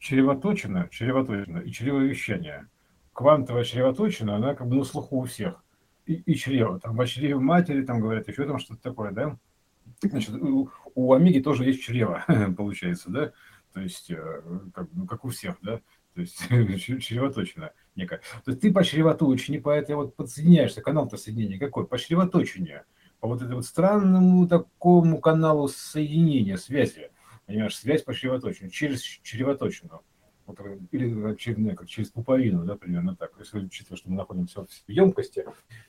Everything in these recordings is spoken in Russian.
чревоточина, чревоточина и чревовещание. Квантовая чревоточина, она как бы на слуху у всех. И, и чрево, там о чреве матери, там говорят, еще там что-то такое, да? Значит, у, у Омеги тоже есть чрево, получается, да? То есть, э, как, ну, как у всех, да? То есть, чревоточина некая. То есть, ты по чревоточине, по этой вот подсоединяешься, канал-то соединения какой? По чревоточине. По вот этому странному такому каналу соединения, связи. Понимаешь, связь по чревоточину, через чревоточину или через, как через пуповину, да, примерно так. Если учитывая, что мы находимся в емкости,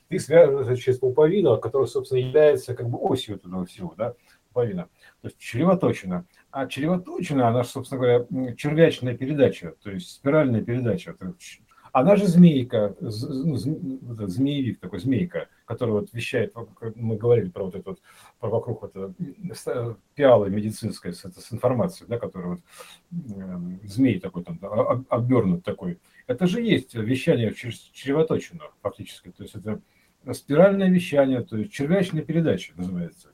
ты связываешься через пуповину, которая, собственно, является как бы осью этого всего, да, пуповина. То есть чревоточина. А чревоточина, она, собственно говоря, червячная передача, то есть спиральная передача. Она же змейка, ну, змеевик такой, змейка, который вот вещает, мы говорили про вот это вот, про вокруг вот это, пиалы медицинской с, это, с информацией, да, которая вот э, змей такой там, обернут такой. Это же есть вещание через чревоточину фактически, то есть это спиральное вещание, то есть червячная передача называется.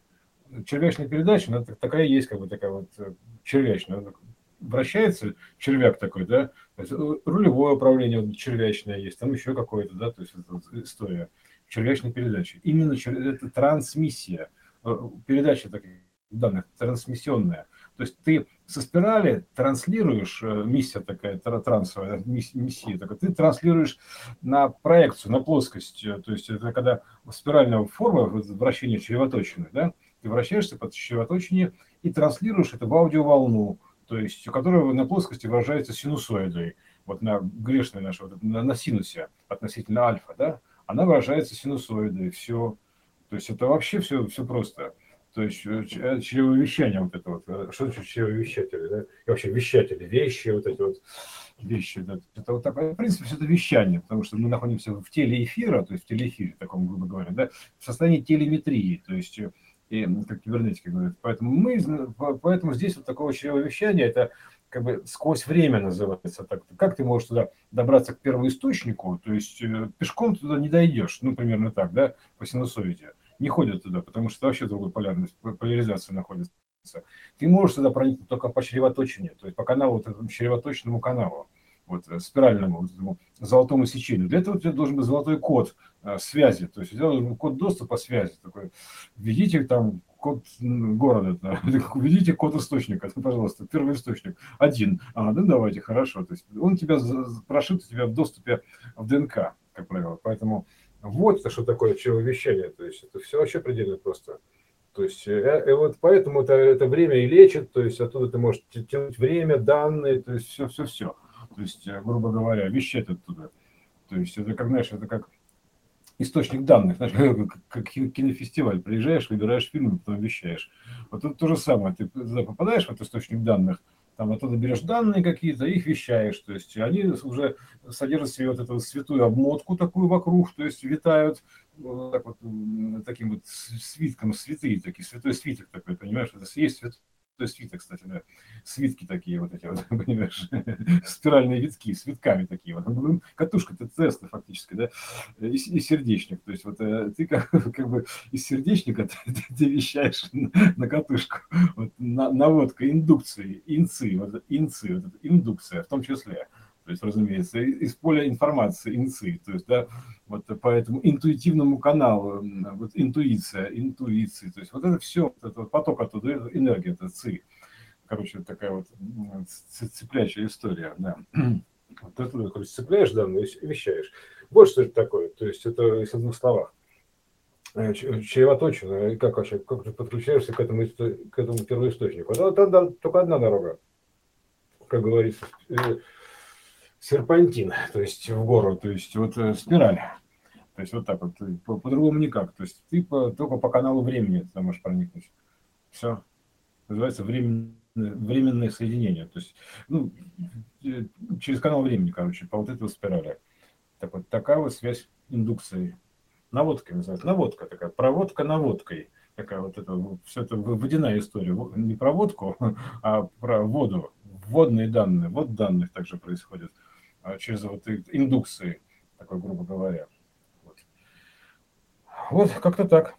Червячная передача, она такая есть, как бы такая вот э, червячная, вращается червяк такой, да, то есть э, рулевое управление червячное есть, там еще какое-то, да, то есть это история червячной передачи. Именно это трансмиссия, э, передача таких данных, трансмиссионная. То есть ты со спирали транслируешь, э, миссия такая трансовая, миссия такая, ты транслируешь на проекцию, на плоскость. То есть это когда спиральная форма вращения чревоточины, да, ты вращаешься под чревоточине и транслируешь это в аудиоволну, то есть у которого на плоскости выражается синусоидой, вот на грешной нашей, вот, на, на синусе относительно альфа, да, она выражается синусоидой, все. То есть это вообще все, все просто. То есть э, э, чревовещание вот это вот, э, что значит чревовещатели, да? И вообще вещатели, вещи, вот эти вот вещи, да? это вот такое, в принципе, все это вещание, потому что мы находимся в теле эфира, то есть в телеэфире, таком, грубо говоря, да, в состоянии телеметрии, то есть и, как кибернетики говорят. Поэтому мы, поэтому здесь вот такого чревовещания, это как бы сквозь время называется так. Как ты можешь туда добраться к первоисточнику, то есть э, пешком туда не дойдешь, ну, примерно так, да, по синусоиде. Не ходят туда, потому что вообще другой полярность, поляризация находится. Ты можешь туда проникнуть только по чревоточине, то есть по каналу, вот этому чревоточному каналу вот, э, спиральному вот золотому сечению. Для этого у тебя должен быть золотой код э, связи, то есть у тебя должен быть код доступа связи. Такой, введите там код города, да, введите код источника, пожалуйста, первый источник, один. А, да, давайте, хорошо. То есть он тебя прошит у тебя в доступе в ДНК, как правило. Поэтому вот это что такое вещание, то есть это все вообще предельно просто. То есть, э, и вот поэтому это, это время и лечит, то есть оттуда ты можешь тянуть время, данные, то есть все-все-все то есть, э, грубо говоря, вещать оттуда. То есть это как, знаешь, это как источник данных, знаешь, как кинофестиваль, приезжаешь, выбираешь фильм, потом вещаешь. Вот это то же самое, ты попадаешь в этот источник данных, там оттуда берешь данные какие-то, их вещаешь, то есть они уже содержат себе вот эту святую обмотку такую вокруг, то есть витают вот так вот, таким вот свитком, святые такие, святой свиток такой, понимаешь, это есть святой свиток, кстати, да, свитки такие вот эти вот, понимаешь, спиральные витки, с витками такие вот. Ну, катушка это теста фактически, да, и, и сердечник. То есть вот э, ты как, как бы из сердечника ты, ты, ты вещаешь на, на катушку. Вот, на, наводка индукции, инцы, вот инцы, вот индукция в том числе то есть, разумеется, из поля информации, инцы, то есть, да, вот по этому интуитивному каналу, вот интуиция, интуиции, то есть вот это все, вот этот поток оттуда, энергия, это ци, короче, такая вот цепляющая история, да. Вот оттуда, короче, цепляешь данные и вещаешь. Вот что это такое, то есть это из двух словах э, чревоточина, и как вообще, как ты подключаешься к этому, к этому первоисточнику. Там, там только одна дорога, как говорится, э, серпантин, то есть в гору, то есть вот э, спираль. То есть вот так вот, по- по-другому никак. То есть ты по, только по каналу времени ты можешь проникнуть. Все. Называется временное, временное соединение. То есть, ну, э, через канал времени, короче, по вот этой спирали. Так вот, такая вот связь индукции. Наводка называется. Наводка такая. Проводка наводкой. Такая вот это, все это водяная история. Не проводку, а про воду. Вводные данные. Вот данных также происходит. А, через вот индукции, такой грубо говоря. Вот, вот как-то так.